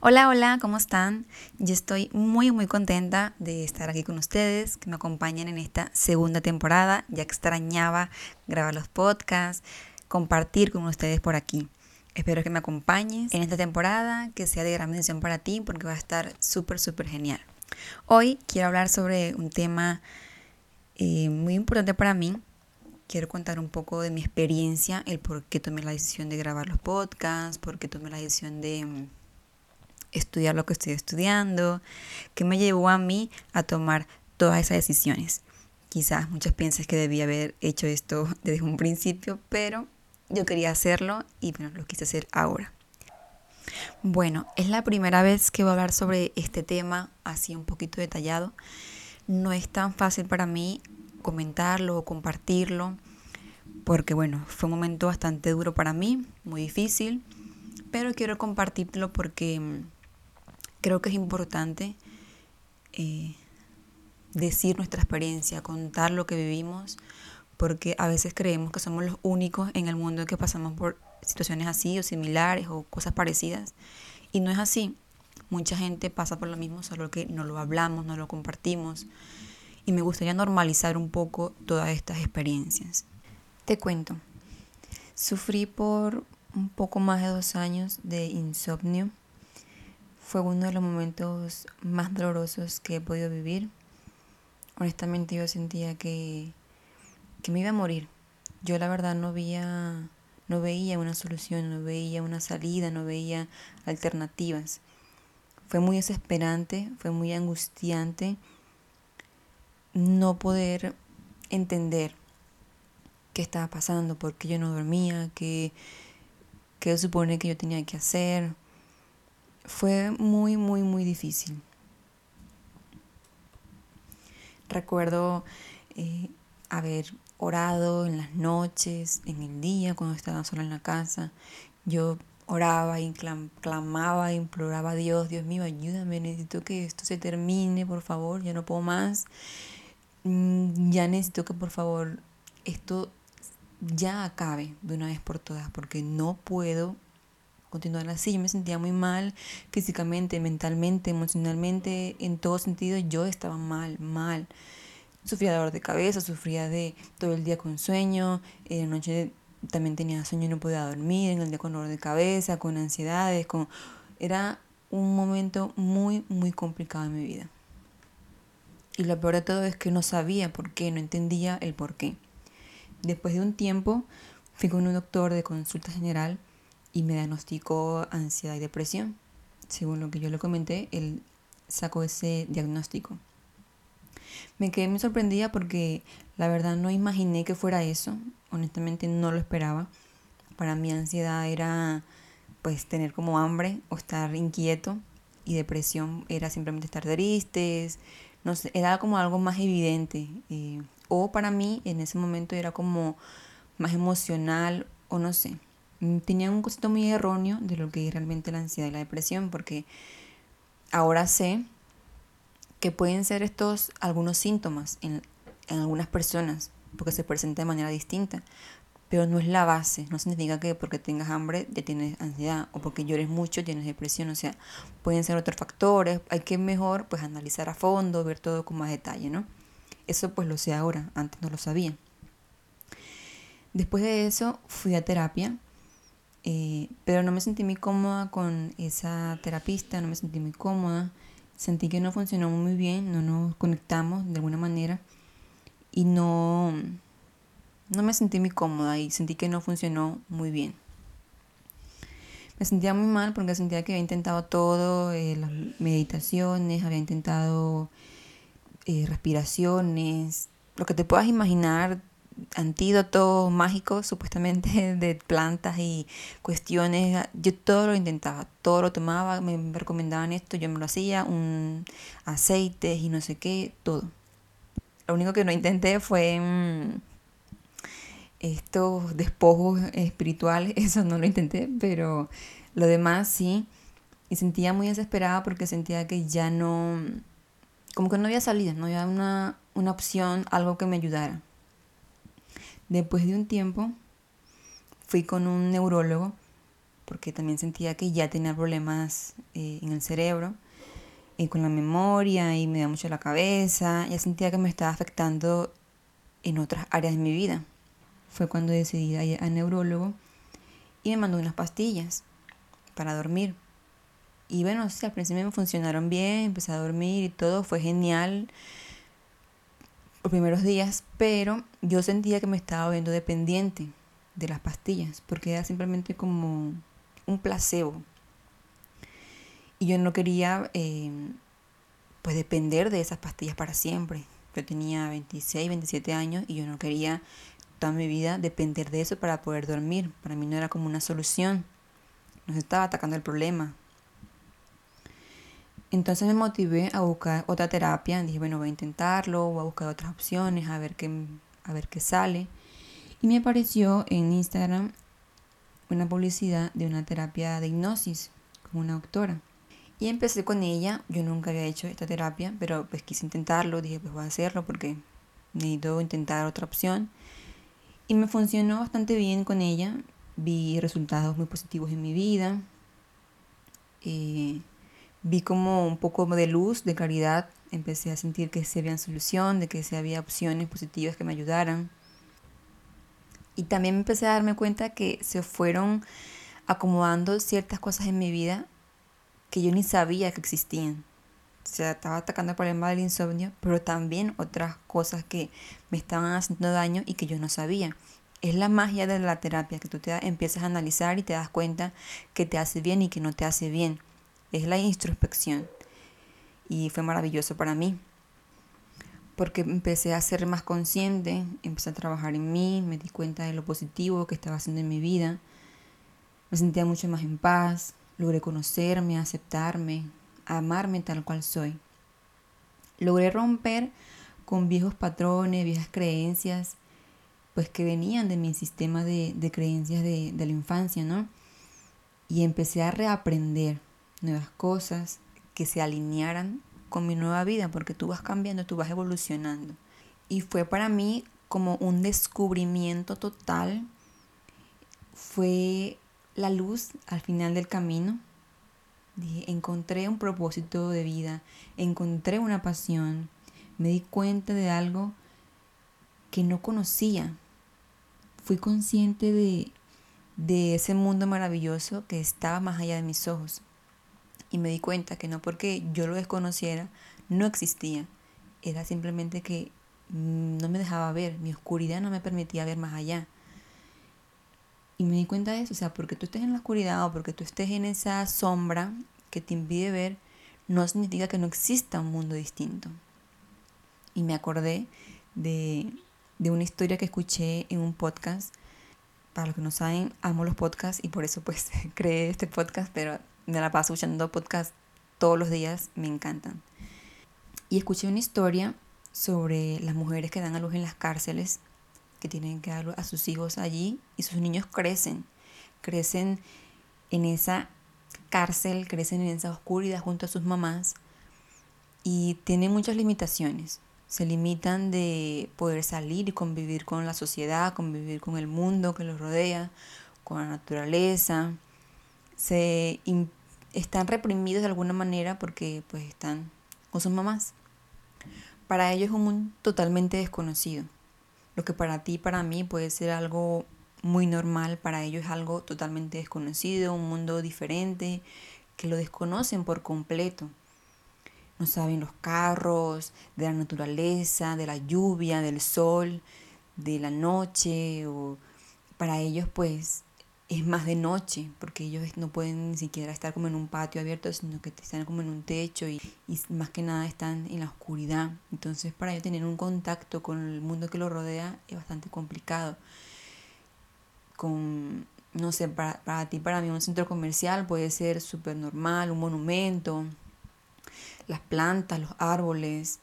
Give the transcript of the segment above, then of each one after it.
Hola, hola, ¿cómo están? Yo estoy muy, muy contenta de estar aquí con ustedes, que me acompañen en esta segunda temporada. Ya extrañaba grabar los podcasts, compartir con ustedes por aquí. Espero que me acompañes en esta temporada, que sea de gran mención para ti, porque va a estar súper, súper genial. Hoy quiero hablar sobre un tema eh, muy importante para mí. Quiero contar un poco de mi experiencia, el por qué tomé la decisión de grabar los podcasts, por qué tomé la decisión de mm, estudiar lo que estoy estudiando, qué me llevó a mí a tomar todas esas decisiones. Quizás muchos piensen que debía haber hecho esto desde un principio, pero yo quería hacerlo y bueno, lo quise hacer ahora. Bueno, es la primera vez que voy a hablar sobre este tema así un poquito detallado no es tan fácil para mí comentarlo o compartirlo, porque bueno, fue un momento bastante duro para mí, muy difícil, pero quiero compartirlo porque mm, creo que es importante eh, decir nuestra experiencia, contar lo que vivimos, porque a veces creemos que somos los únicos en el mundo que pasamos por situaciones así o similares o cosas parecidas, y no es así. Mucha gente pasa por lo mismo, solo que no lo hablamos, no lo compartimos. Y me gustaría normalizar un poco todas estas experiencias. Te cuento, sufrí por un poco más de dos años de insomnio. Fue uno de los momentos más dolorosos que he podido vivir. Honestamente yo sentía que, que me iba a morir. Yo la verdad no veía, no veía una solución, no veía una salida, no veía alternativas. Fue muy desesperante, fue muy angustiante no poder entender qué estaba pasando, por qué yo no dormía, qué, qué supone que yo tenía que hacer. Fue muy, muy, muy difícil. Recuerdo eh, haber orado en las noches, en el día, cuando estaba sola en la casa. Yo oraba y clamaba, imploraba a Dios, Dios mío, ayúdame, necesito que esto se termine, por favor, ya no puedo más. Mm, ya necesito que por favor esto ya acabe de una vez por todas, porque no puedo continuar así. Yo me sentía muy mal físicamente, mentalmente, emocionalmente, en todo sentido yo estaba mal, mal. Sufría dolor de cabeza, sufría de todo el día con sueño, en la noche también tenía sueño y no podía dormir, en el día con dolor de cabeza, con ansiedades, con... Era un momento muy, muy complicado en mi vida. Y lo peor de todo es que no sabía por qué, no entendía el por qué. Después de un tiempo fui con un doctor de consulta general y me diagnosticó ansiedad y depresión. Según lo que yo le comenté, él sacó ese diagnóstico. Me quedé muy sorprendida porque la verdad no imaginé que fuera eso. Honestamente no lo esperaba. Para mí ansiedad era pues tener como hambre o estar inquieto y depresión era simplemente estar tristes. No sé, era como algo más evidente. Eh, o para mí en ese momento era como más emocional o no sé. Tenía un concepto muy erróneo de lo que es realmente la ansiedad y la depresión porque ahora sé que pueden ser estos algunos síntomas en, algunas personas, porque se presenta de manera distinta, pero no es la base, no significa que porque tengas hambre ya tienes ansiedad o porque llores mucho tienes depresión, o sea, pueden ser otros factores, hay que mejor pues analizar a fondo, ver todo con más detalle, ¿no? Eso pues lo sé ahora, antes no lo sabía. Después de eso fui a terapia, eh, pero no me sentí muy cómoda con esa terapista, no me sentí muy cómoda sentí que no funcionó muy bien, no nos conectamos de alguna manera y no, no me sentí muy cómoda y sentí que no funcionó muy bien. Me sentía muy mal porque sentía que había intentado todo, eh, las meditaciones, había intentado eh, respiraciones, lo que te puedas imaginar, antídotos mágicos supuestamente de plantas y cuestiones. Yo todo lo intentaba, todo lo tomaba, me recomendaban esto, yo me lo hacía, un aceites y no sé qué, todo. Lo único que no intenté fue mm, estos despojos espirituales, eso no lo intenté, pero lo demás sí. Y sentía muy desesperada porque sentía que ya no, como que no había salida, no había una, una opción, algo que me ayudara. Después de un tiempo fui con un neurólogo porque también sentía que ya tenía problemas eh, en el cerebro y con la memoria y me da mucho la cabeza. Ya sentía que me estaba afectando en otras áreas de mi vida. Fue cuando decidí ir al neurólogo y me mandó unas pastillas para dormir. Y bueno, al principio me funcionaron bien, empecé a dormir y todo, fue genial primeros días, pero yo sentía que me estaba viendo dependiente de las pastillas, porque era simplemente como un placebo. Y yo no quería eh, pues depender de esas pastillas para siempre. Yo tenía 26, 27 años y yo no quería toda mi vida depender de eso para poder dormir. Para mí no era como una solución. Nos estaba atacando el problema. Entonces me motivé a buscar otra terapia. Dije, bueno, voy a intentarlo, voy a buscar otras opciones, a ver qué, a ver qué sale. Y me apareció en Instagram una publicidad de una terapia de hipnosis con una doctora. Y empecé con ella. Yo nunca había hecho esta terapia, pero pues quise intentarlo. Dije, pues voy a hacerlo porque necesito intentar otra opción. Y me funcionó bastante bien con ella. Vi resultados muy positivos en mi vida. Eh, vi como un poco de luz, de claridad, empecé a sentir que se había solución, de que se había opciones positivas que me ayudaran. Y también empecé a darme cuenta que se fueron acomodando ciertas cosas en mi vida que yo ni sabía que existían. O sea, estaba atacando el problema del insomnio, pero también otras cosas que me estaban haciendo daño y que yo no sabía. Es la magia de la terapia, que tú te empiezas a analizar y te das cuenta que te hace bien y que no te hace bien es la introspección. Y fue maravilloso para mí, porque empecé a ser más consciente, empecé a trabajar en mí, me di cuenta de lo positivo que estaba haciendo en mi vida, me sentía mucho más en paz, logré conocerme, aceptarme, amarme tal cual soy. Logré romper con viejos patrones, viejas creencias, pues que venían de mi sistema de, creencias de, de la infancia, ¿no? Y empecé a reaprender, nuevas cosas que se alinearan con mi nueva vida, porque tú vas cambiando, tú vas evolucionando. Y fue para mí como un descubrimiento total. Fue la luz al final del camino. Dije, encontré un propósito de vida, encontré una pasión, me di cuenta de algo que no conocía. Fui consciente de, de ese mundo maravilloso que estaba más allá de mis ojos y me di cuenta que no porque yo lo desconociera, no existía. Era simplemente que no me dejaba ver, mi oscuridad no me permitía ver más allá. Y me di cuenta de eso, o sea, porque tú estés en la oscuridad o porque tú estés en esa sombra que te impide ver, no significa que no exista un mundo distinto. Y me acordé de, de una historia que escuché en un podcast. Para los que no saben, amo los podcasts y por eso pues creé este podcast, pero me la paso escuchando podcast todos los días, me encantan. Y escuché una historia sobre las mujeres que dan a luz en las cárceles, que tienen que dar a sus hijos allí y sus niños crecen, crecen en esa cárcel, crecen en esa oscuridad junto a sus mamás y tienen muchas limitaciones. Se limitan de poder salir y convivir con la sociedad, convivir con el mundo que los rodea, con la naturaleza. Se están reprimidos de alguna manera porque pues están con sus mamás. Para ellos es un mundo totalmente desconocido. Lo que para ti, para mí puede ser algo muy normal, para ellos es algo totalmente desconocido, un mundo diferente, que lo desconocen por completo. No saben los carros, de la naturaleza, de la lluvia, del sol, de la noche o para ellos pues es más de noche, porque ellos no pueden ni siquiera estar como en un patio abierto, sino que están como en un techo y, y, más que nada están en la oscuridad. Entonces para ellos tener un contacto con el mundo que los rodea es bastante complicado. Con, no sé, para, para ti, para mí un centro comercial puede ser súper normal, un monumento, las plantas, los árboles,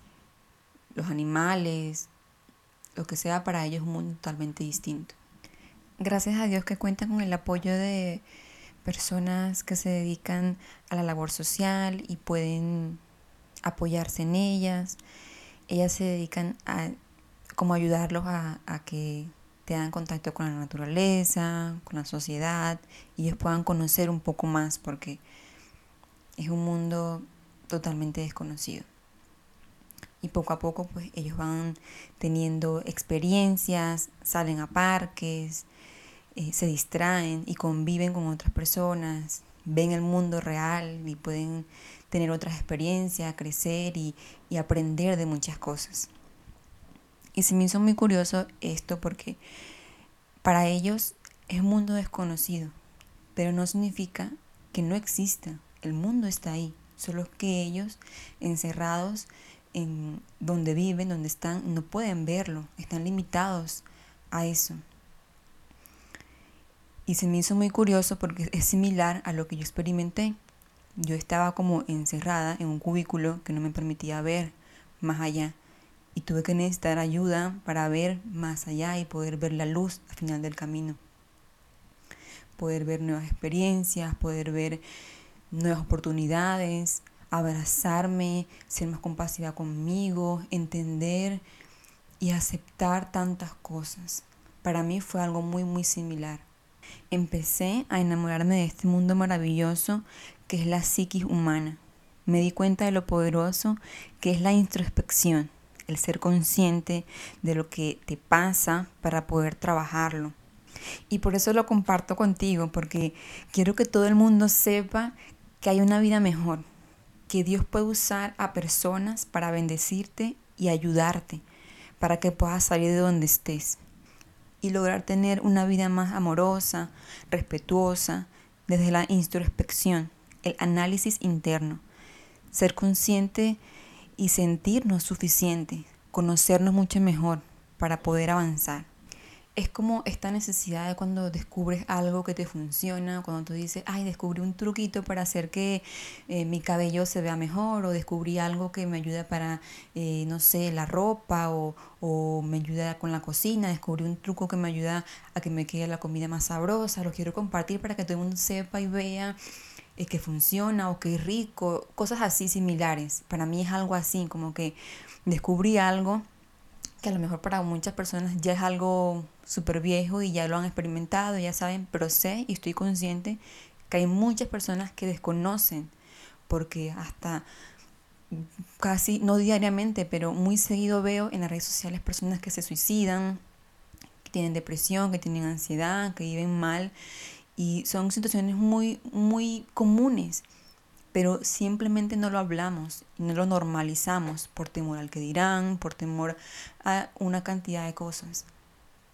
los animales, lo que sea para ellos es un mundo totalmente distinto gracias a Dios que cuentan con el apoyo de personas que se dedican a la labor social y pueden apoyarse en ellas. Ellas se dedican a como ayudarlos a, a que tengan contacto con la naturaleza, con la sociedad y ellos puedan conocer un poco más porque es un mundo totalmente desconocido. Y poco a poco pues ellos van teniendo experiencias, salen a parques, eh, se distraen y conviven con otras personas, ven el mundo real y pueden tener otras experiencias, crecer y, y aprender de muchas cosas. Y se me hizo muy curioso esto porque para ellos es un mundo desconocido, pero no significa que no exista. El mundo está ahí, solo que ellos encerrados en donde viven, donde están, no pueden verlo, están limitados a eso. Y se me hizo muy curioso porque es similar a lo que yo experimenté. Yo estaba como encerrada en un cubículo que no me permitía ver más allá. Y tuve que necesitar ayuda para ver más allá y poder ver la luz al final del camino. Poder ver nuevas experiencias, poder ver nuevas oportunidades, abrazarme, ser más compasiva conmigo, entender y aceptar tantas cosas. Para mí fue algo muy, muy similar empecé a enamorarme de este mundo maravilloso que es la psiquis humana. Me di cuenta de lo poderoso que es la introspección, el ser consciente de lo que te pasa para poder trabajarlo. Y por eso lo comparto contigo, porque quiero que todo el mundo sepa que hay una vida mejor, que Dios puede usar a personas para bendecirte y ayudarte, para que puedas salir de donde estés y lograr tener una vida más amorosa, respetuosa, desde la introspección, el análisis interno, ser consciente y sentirnos suficiente, conocernos mucho mejor para poder avanzar es como esta necesidad de cuando descubres algo que te funciona, cuando tú dices, ay, descubrí un truquito para hacer que eh, mi cabello se vea mejor, o descubrí algo que me ayuda para, eh, no sé, la ropa, o, o, me ayuda con la cocina, descubrí un truco que me ayuda a que me quede la comida más sabrosa, lo quiero compartir para que todo el mundo sepa y vea eh, que funciona o que es rico, cosas así similares. Para mí es algo así, como que descubrí algo que a lo mejor para muchas personas ya es algo súper viejo y ya lo han experimentado, ya saben, pero sé y estoy consciente que hay muchas personas que desconocen, porque hasta casi, no diariamente, pero muy seguido veo en las redes sociales personas que se suicidan, que tienen depresión, que tienen ansiedad, que viven mal, y son situaciones muy, muy comunes pero simplemente no lo hablamos, no lo normalizamos por temor al que dirán, por temor a una cantidad de cosas.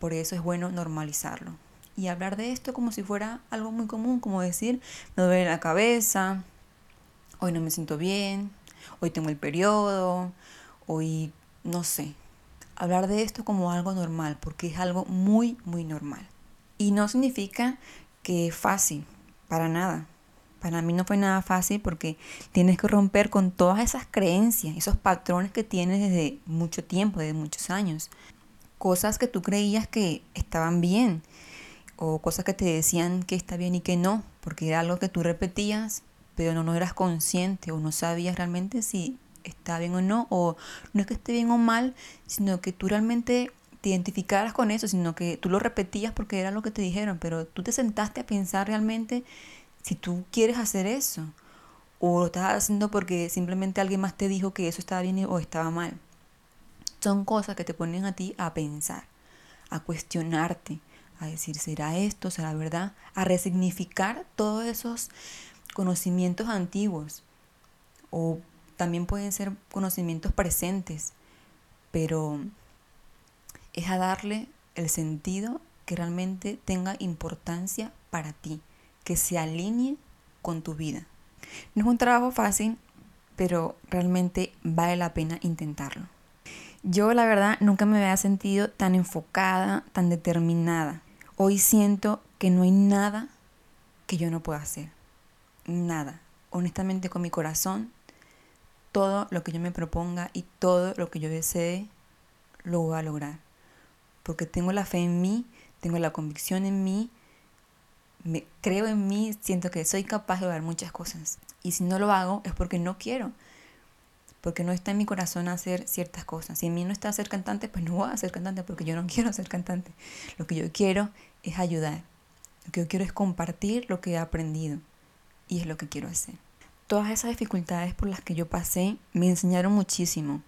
Por eso es bueno normalizarlo. Y hablar de esto como si fuera algo muy común, como decir, me duele la cabeza, hoy no me siento bien, hoy tengo el periodo, hoy no sé. Hablar de esto como algo normal, porque es algo muy, muy normal. Y no significa que es fácil, para nada. Para mí no fue nada fácil porque tienes que romper con todas esas creencias, esos patrones que tienes desde mucho tiempo, desde muchos años. Cosas que tú creías que estaban bien o cosas que te decían que está bien y que no, porque era algo que tú repetías, pero no, no eras consciente o no sabías realmente si está bien o no, o no es que esté bien o mal, sino que tú realmente te identificaras con eso, sino que tú lo repetías porque era lo que te dijeron, pero tú te sentaste a pensar realmente si tú quieres hacer eso o lo estás haciendo porque simplemente alguien más te dijo que eso estaba bien o estaba mal. Son cosas que te ponen a ti a pensar, a cuestionarte, a decir, ¿será esto? ¿Será verdad? A resignificar todos esos conocimientos antiguos o también pueden ser conocimientos presentes, pero es a darle el sentido que realmente tenga importancia para ti, que se alinee con tu vida. No es un trabajo fácil, pero realmente vale la pena intentarlo. Yo la verdad nunca me había sentido tan enfocada, tan determinada. Hoy siento que no hay nada que yo no pueda hacer. Nada. Honestamente con mi corazón, todo lo que yo me proponga y todo lo que yo desee, lo voy a lograr. Porque tengo la fe en mí, tengo la convicción en mí, me creo en mí, siento que soy capaz de lograr muchas cosas. Y si no lo hago es porque no quiero. Porque no está en mi corazón hacer ciertas cosas. Si en mí no está ser cantante, pues no voy a ser cantante porque yo no quiero ser cantante. Lo que yo quiero es ayudar. Lo que yo quiero es compartir lo que he aprendido. Y es lo que quiero hacer. Todas esas dificultades por las que yo pasé me enseñaron muchísimo.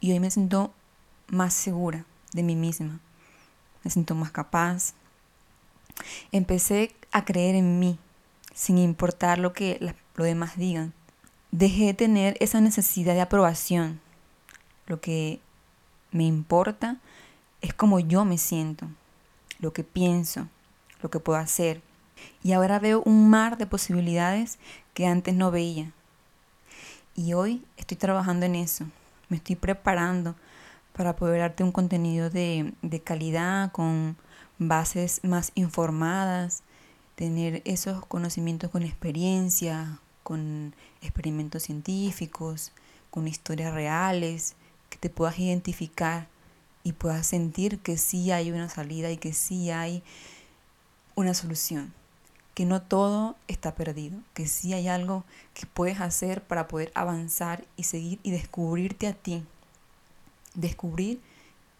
Y hoy me siento más segura de mí misma. Me siento más capaz. Empecé a creer en mí, sin importar lo que los demás digan. Dejé de tener esa necesidad de aprobación. Lo que me importa es cómo yo me siento, lo que pienso, lo que puedo hacer. Y ahora veo un mar de posibilidades que antes no veía. Y hoy estoy trabajando en eso. Me estoy preparando para poder darte un contenido de, de calidad, con bases más informadas, tener esos conocimientos con experiencia, con experimentos científicos, con historias reales, que te puedas identificar y puedas sentir que sí hay una salida y que sí hay una solución, que no todo está perdido, que sí hay algo que puedes hacer para poder avanzar y seguir y descubrirte a ti, descubrir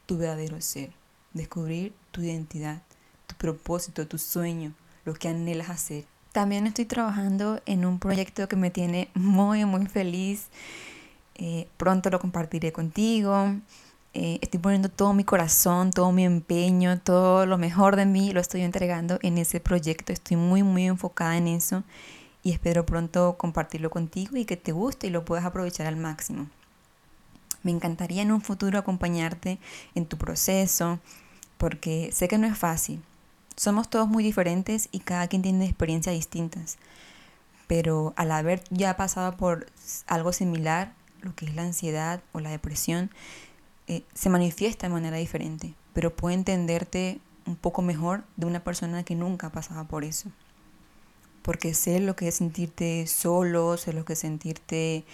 tu verdadero ser, descubrir tu identidad, tu propósito, tu sueño, lo que anhelas hacer. También estoy trabajando en un proyecto que me tiene muy, muy feliz. Eh, pronto lo compartiré contigo. Eh, estoy poniendo todo mi corazón, todo mi empeño, todo lo mejor de mí, lo estoy entregando en ese proyecto. Estoy muy, muy enfocada en eso y espero pronto compartirlo contigo y que te guste y lo puedas aprovechar al máximo. Me encantaría en un futuro acompañarte en tu proceso porque sé que no es fácil. Somos todos muy diferentes y cada quien tiene experiencias distintas. Pero al haber ya pasado por algo similar, lo que es la ansiedad o la depresión, eh, se manifiesta de manera diferente, pero puedo entenderte un poco mejor de una persona que nunca pasaba por eso. Porque sé lo que es sentirte solo, sé lo que es sentirte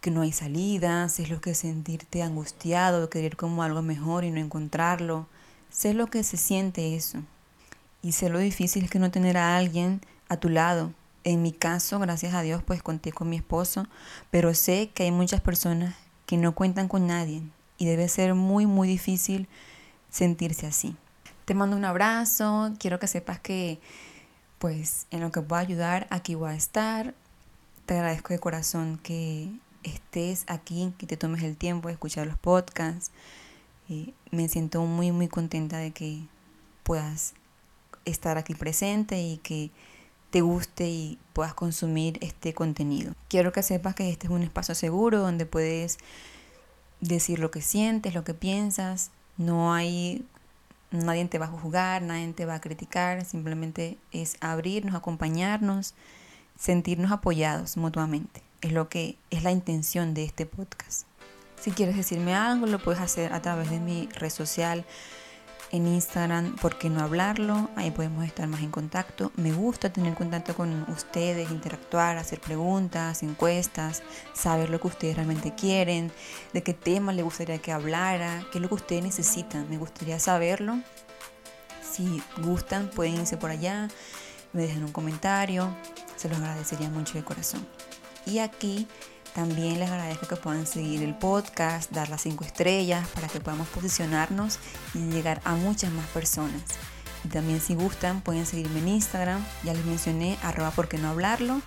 que no hay salida, sé lo que es sentirte angustiado, querer como algo mejor y no encontrarlo. Sé lo que se siente eso. Y sé lo difícil que no tener a alguien a tu lado. En mi caso, gracias a Dios, pues conté con mi esposo, pero sé que hay muchas personas que no cuentan con nadie, y debe ser muy, muy difícil sentirse así. Te mando un abrazo, quiero que sepas que pues en lo que pueda ayudar aquí voy a estar. Te agradezco de corazón que estés aquí, que te tomes el tiempo de escuchar los podcasts. Eh, me siento muy, muy contenta de que puedas estar aquí presente y que te guste y puedas consumir este contenido. Quiero que sepas que este es un espacio seguro donde puedes decir lo que sientes, lo que piensas. No hay, nadie te va a juzgar, nadie te va a criticar. Simplemente es abrirnos, acompañarnos, sentirnos apoyados mutuamente. Es lo que es la intención de este podcast. Si quieres decirme algo, lo puedes hacer a través de mi red social en Instagram, ¿por qué no hablarlo? Ahí podemos estar más en contacto. Me gusta tener contacto con ustedes, interactuar, hacer preguntas, encuestas, saber lo que ustedes realmente quieren, de qué tema les gustaría que hablara, qué es lo que ustedes necesitan. Me gustaría saberlo. Si gustan, pueden irse por allá, me dejan un comentario, se los agradecería mucho de corazón. Y aquí también les agradezco que puedan seguir el podcast, dar las 5 estrellas para que podamos posicionarnos y llegar a muchas más personas. Y también si gustan pueden seguirme en Instagram, ya les mencioné arroba porque no hablarlo.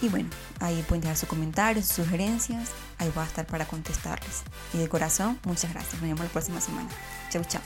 Y bueno, ahí pueden dejar sus comentarios, sus sugerencias, ahí voy a estar para contestarles. Y de corazón, muchas gracias. Nos vemos la próxima semana. Chau, chau.